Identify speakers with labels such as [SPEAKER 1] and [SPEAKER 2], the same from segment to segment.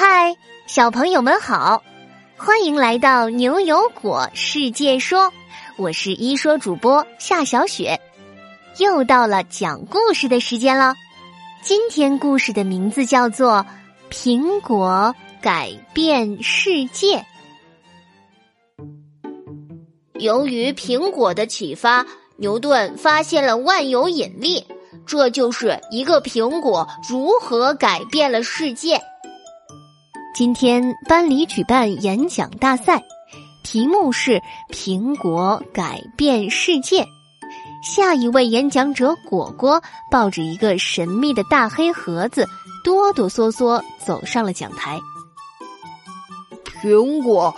[SPEAKER 1] 嗨，小朋友们好，欢迎来到牛油果世界说，我是一说主播夏小雪，又到了讲故事的时间了。今天故事的名字叫做《苹果改变世界》。由于苹果的启发，牛顿发现了万有引力，这就是一个苹果如何改变了世界。今天班里举办演讲大赛，题目是“苹果改变世界”。下一位演讲者果果抱着一个神秘的大黑盒子，哆哆嗦嗦走上了讲台。
[SPEAKER 2] 苹果，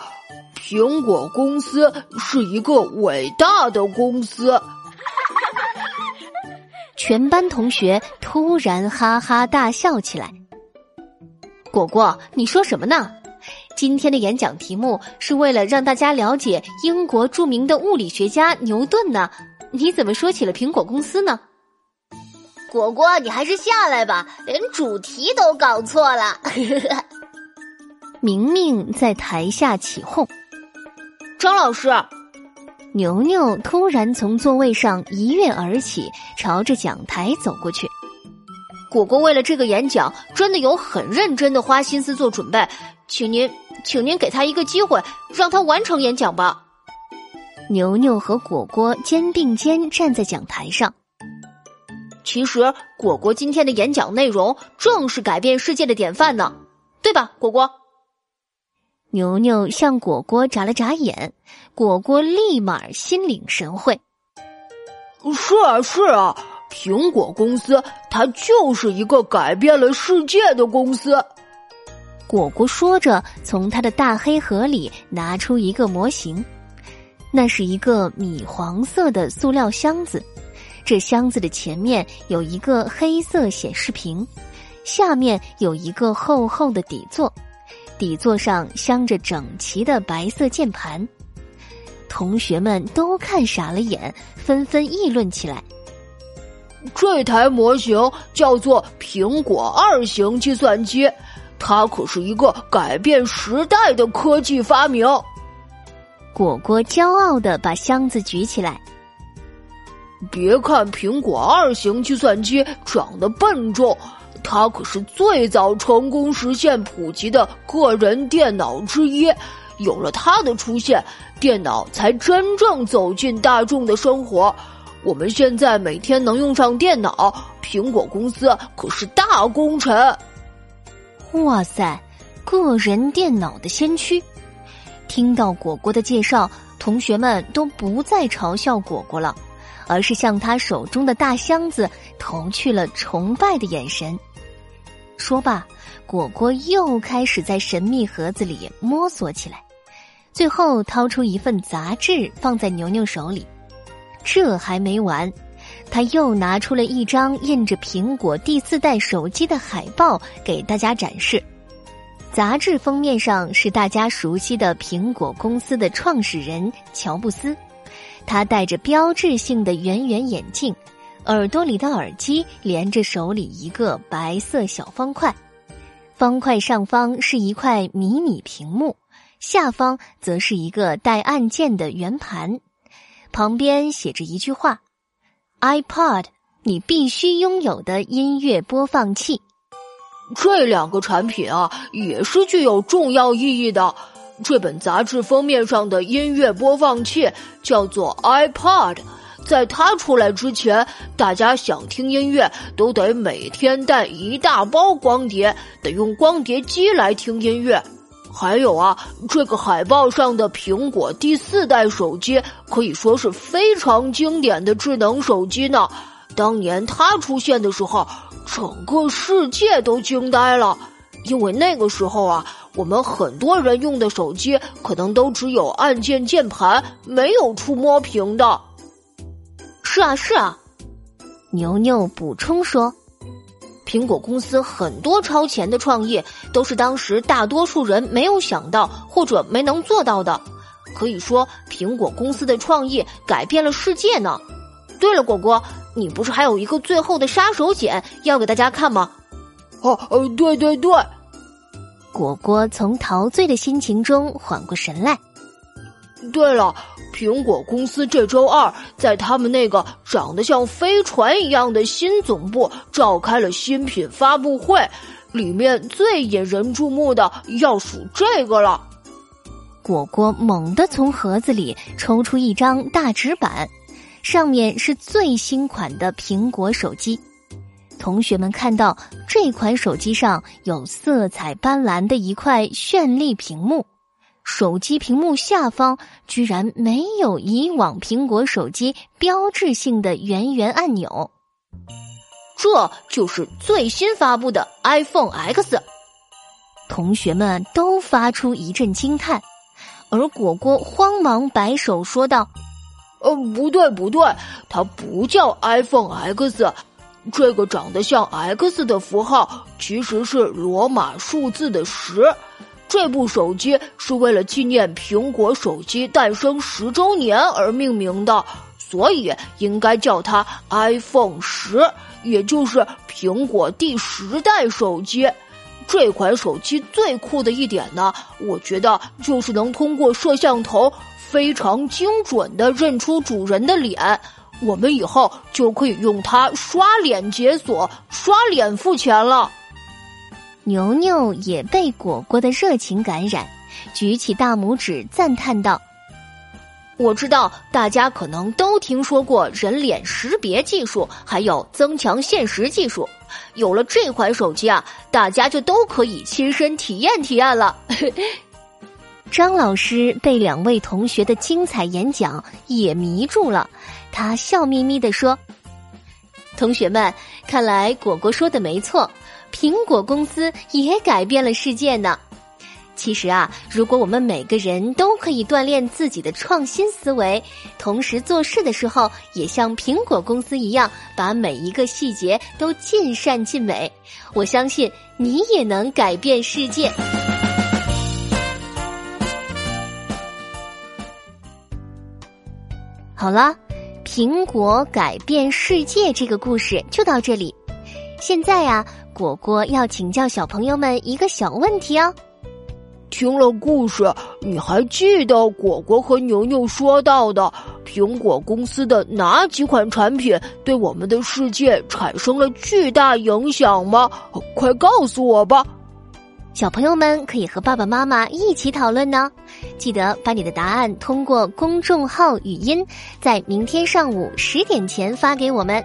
[SPEAKER 2] 苹果公司是一个伟大的公司。
[SPEAKER 1] 全班同学突然哈哈大笑起来。果果，你说什么呢？今天的演讲题目是为了让大家了解英国著名的物理学家牛顿呢。你怎么说起了苹果公司呢？
[SPEAKER 3] 果果，你还是下来吧，连主题都搞错了。
[SPEAKER 1] 明明在台下起哄。
[SPEAKER 4] 张老师，
[SPEAKER 1] 牛牛突然从座位上一跃而起，朝着讲台走过去。
[SPEAKER 4] 果果为了这个演讲，真的有很认真的花心思做准备，请您，请您给他一个机会，让他完成演讲吧。
[SPEAKER 1] 牛牛和果果肩并肩站在讲台上。
[SPEAKER 4] 其实，果果今天的演讲内容正是改变世界的典范呢，对吧？果果。
[SPEAKER 1] 牛牛向果果眨了眨眼，果果立马心领神会。
[SPEAKER 2] 是啊，是啊。苹果公司，它就是一个改变了世界的公司。
[SPEAKER 1] 果果说着，从他的大黑盒里拿出一个模型，那是一个米黄色的塑料箱子。这箱子的前面有一个黑色显示屏，下面有一个厚厚的底座，底座上镶着整齐的白色键盘。同学们都看傻了眼，纷纷议论起来。
[SPEAKER 2] 这台模型叫做苹果二型计算机，它可是一个改变时代的科技发明。
[SPEAKER 1] 果果骄傲的把箱子举起来。
[SPEAKER 2] 别看苹果二型计算机长得笨重，它可是最早成功实现普及的个人电脑之一。有了它的出现，电脑才真正走进大众的生活。我们现在每天能用上电脑，苹果公司可是大功臣。
[SPEAKER 1] 哇塞，个人电脑的先驱！听到果果的介绍，同学们都不再嘲笑果果了，而是向他手中的大箱子投去了崇拜的眼神。说罢，果果又开始在神秘盒子里摸索起来，最后掏出一份杂志放在牛牛手里。这还没完，他又拿出了一张印着苹果第四代手机的海报给大家展示。杂志封面上是大家熟悉的苹果公司的创始人乔布斯，他戴着标志性的圆圆眼镜，耳朵里的耳机连着手里一个白色小方块，方块上方是一块迷你屏幕，下方则是一个带按键的圆盘。旁边写着一句话：“iPod，你必须拥有的音乐播放器。”
[SPEAKER 2] 这两个产品啊，也是具有重要意义的。这本杂志封面上的音乐播放器叫做 iPod，在它出来之前，大家想听音乐都得每天带一大包光碟，得用光碟机来听音乐。还有啊，这个海报上的苹果第四代手机可以说是非常经典的智能手机呢。当年它出现的时候，整个世界都惊呆了，因为那个时候啊，我们很多人用的手机可能都只有按键键盘，没有触摸屏的。
[SPEAKER 4] 是啊，是啊，
[SPEAKER 1] 牛牛补充说。
[SPEAKER 4] 苹果公司很多超前的创意，都是当时大多数人没有想到或者没能做到的。可以说，苹果公司的创意改变了世界呢。对了，果果，你不是还有一个最后的杀手锏要给大家看吗？
[SPEAKER 2] 哦，呃，对对对，
[SPEAKER 1] 果果从陶醉的心情中缓过神来。
[SPEAKER 2] 对了，苹果公司这周二在他们那个长得像飞船一样的新总部召开了新品发布会，里面最引人注目的要数这个了。
[SPEAKER 1] 果果猛地从盒子里抽出一张大纸板，上面是最新款的苹果手机。同学们看到这款手机上有色彩斑斓的一块绚丽屏幕，手机屏幕下方居然没有以往苹果手机标志性的圆圆按钮。
[SPEAKER 2] 这就是最新发布的 iPhone X。
[SPEAKER 1] 同学们都发出一阵惊叹，而果果慌忙摆手说道：“
[SPEAKER 2] 呃，不对，不对，它不叫 iPhone X。”这个长得像 X 的符号其实是罗马数字的十。这部手机是为了纪念苹果手机诞生十周年而命名的，所以应该叫它 iPhone 十，也就是苹果第十代手机。这款手机最酷的一点呢，我觉得就是能通过摄像头非常精准的认出主人的脸。我们以后就可以用它刷脸解锁、刷脸付钱了。
[SPEAKER 1] 牛牛也被果果的热情感染，举起大拇指赞叹道：“
[SPEAKER 4] 我知道大家可能都听说过人脸识别技术，还有增强现实技术。有了这款手机啊，大家就都可以亲身体验体验了。”
[SPEAKER 1] 张老师被两位同学的精彩演讲也迷住了。他笑眯眯地说：“
[SPEAKER 4] 同学们，看来果果说的没错，苹果公司也改变了世界呢。其实啊，如果我们每个人都可以锻炼自己的创新思维，同时做事的时候也像苹果公司一样，把每一个细节都尽善尽美，我相信你也能改变世界。”
[SPEAKER 1] 好了。苹果改变世界这个故事就到这里。现在呀，果果要请教小朋友们一个小问题哦。
[SPEAKER 2] 听了故事，你还记得果果和牛牛说到的苹果公司的哪几款产品对我们的世界产生了巨大影响吗？快告诉我吧！
[SPEAKER 1] 小朋友们可以和爸爸妈妈一起讨论呢，记得把你的答案通过公众号语音，在明天上午十点前发给我们。